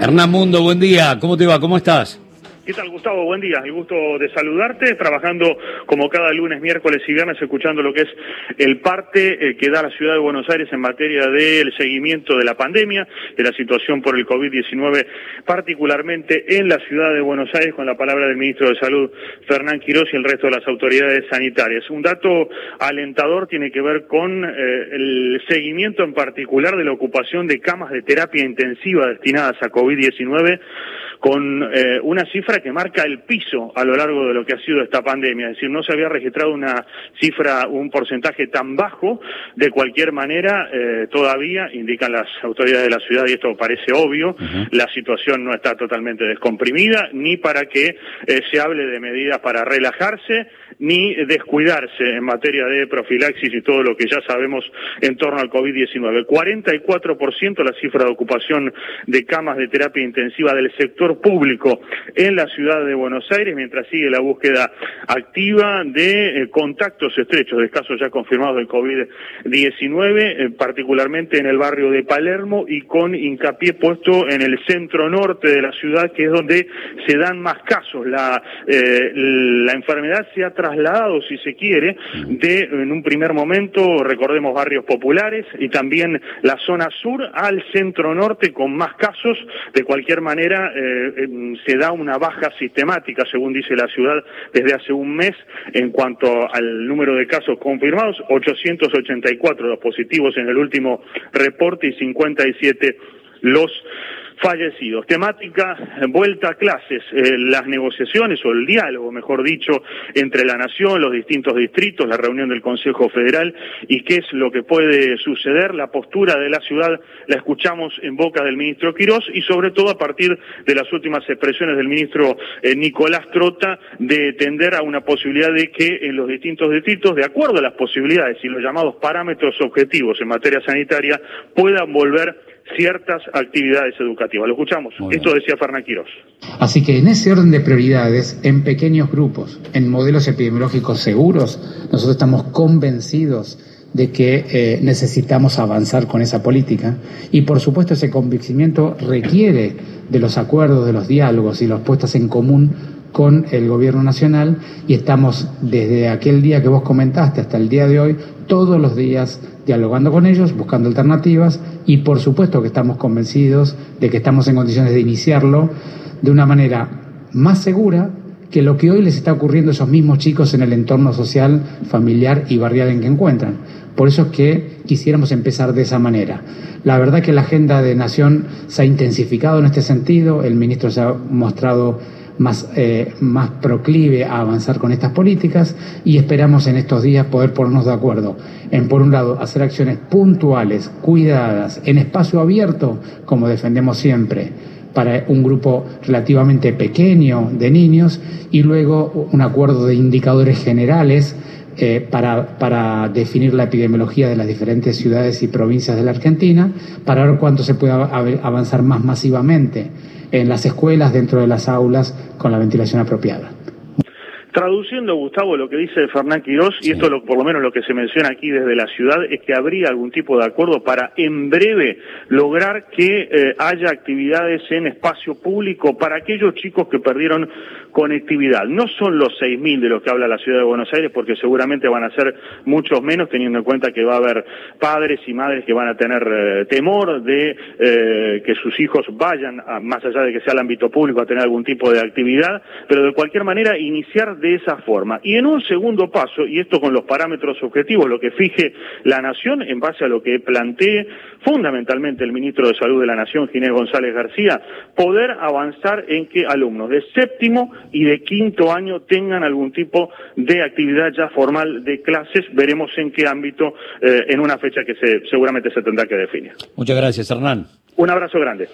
Hernán Mundo, buen día. ¿Cómo te va? ¿Cómo estás? ¿Qué tal, Gustavo? Buen día. El gusto de saludarte, trabajando como cada lunes, miércoles y viernes, escuchando lo que es el parte eh, que da la ciudad de Buenos Aires en materia del seguimiento de la pandemia, de la situación por el COVID-19, particularmente en la ciudad de Buenos Aires, con la palabra del ministro de Salud, Fernán Quirós, y el resto de las autoridades sanitarias. Un dato alentador tiene que ver con eh, el seguimiento en particular de la ocupación de camas de terapia intensiva destinadas a COVID-19 con eh, una cifra que marca el piso a lo largo de lo que ha sido esta pandemia. Es decir, no se había registrado una cifra, un porcentaje tan bajo. De cualquier manera, eh, todavía, indican las autoridades de la ciudad, y esto parece obvio, la situación no está totalmente descomprimida, ni para que eh, se hable de medidas para relajarse, ni descuidarse en materia de profilaxis y todo lo que ya sabemos en torno al COVID-19. 44% la cifra de ocupación de camas de terapia intensiva del sector público en la ciudad de Buenos Aires, mientras sigue la búsqueda activa de eh, contactos estrechos de casos ya confirmados del COVID-19, eh, particularmente en el barrio de Palermo y con hincapié puesto en el centro norte de la ciudad, que es donde se dan más casos. La, eh, la enfermedad se ha trasladado, si se quiere, de en un primer momento, recordemos barrios populares y también la zona sur al centro norte con más casos. De cualquier manera, se da una baja sistemática, según dice la ciudad, desde hace un mes en cuanto al número de casos confirmados, 884 los positivos en el último reporte y 57 los fallecidos. Temática, vuelta a clases, eh, las negociaciones o el diálogo, mejor dicho, entre la Nación, los distintos distritos, la reunión del Consejo Federal y qué es lo que puede suceder. La postura de la ciudad la escuchamos en boca del ministro Quirós y sobre todo a partir de las últimas expresiones del ministro eh, Nicolás Trota de tender a una posibilidad de que en los distintos distritos, de acuerdo a las posibilidades y los llamados parámetros objetivos en materia sanitaria, puedan volver ciertas actividades educativas. Lo escuchamos. Esto decía Fernán Quirós. Así que en ese orden de prioridades, en pequeños grupos, en modelos epidemiológicos seguros, nosotros estamos convencidos de que eh, necesitamos avanzar con esa política y por supuesto ese convencimiento requiere de los acuerdos, de los diálogos y los puestas en común con el gobierno nacional y estamos desde aquel día que vos comentaste hasta el día de hoy todos los días dialogando con ellos, buscando alternativas y por supuesto que estamos convencidos de que estamos en condiciones de iniciarlo de una manera más segura que lo que hoy les está ocurriendo a esos mismos chicos en el entorno social, familiar y barrial en que encuentran. Por eso es que quisiéramos empezar de esa manera. La verdad que la agenda de Nación se ha intensificado en este sentido, el ministro se ha mostrado más, eh, más proclive a avanzar con estas políticas y esperamos en estos días poder ponernos de acuerdo en, por un lado, hacer acciones puntuales, cuidadas, en espacio abierto, como defendemos siempre, para un grupo relativamente pequeño de niños y luego un acuerdo de indicadores generales eh, para, para, definir la epidemiología de las diferentes ciudades y provincias de la Argentina, para ver cuánto se puede avanzar más masivamente en las escuelas, dentro de las aulas, con la ventilación apropiada. Traduciendo, Gustavo, lo que dice Fernán Quirós, y esto lo, por lo menos lo que se menciona aquí desde la ciudad, es que habría algún tipo de acuerdo para en breve lograr que eh, haya actividades en espacio público para aquellos chicos que perdieron conectividad. No son los 6.000 de los que habla la ciudad de Buenos Aires, porque seguramente van a ser muchos menos, teniendo en cuenta que va a haber padres y madres que van a tener eh, temor de eh, que sus hijos vayan, más allá de que sea el ámbito público, a tener algún tipo de actividad, pero de cualquier manera iniciar de esa forma. Y en un segundo paso, y esto con los parámetros objetivos, lo que fije la Nación en base a lo que plantee fundamentalmente el ministro de Salud de la Nación, Ginés González García, poder avanzar en que alumnos de séptimo y de quinto año tengan algún tipo de actividad ya formal de clases. Veremos en qué ámbito eh, en una fecha que se, seguramente se tendrá que definir. Muchas gracias, Hernán. Un abrazo grande.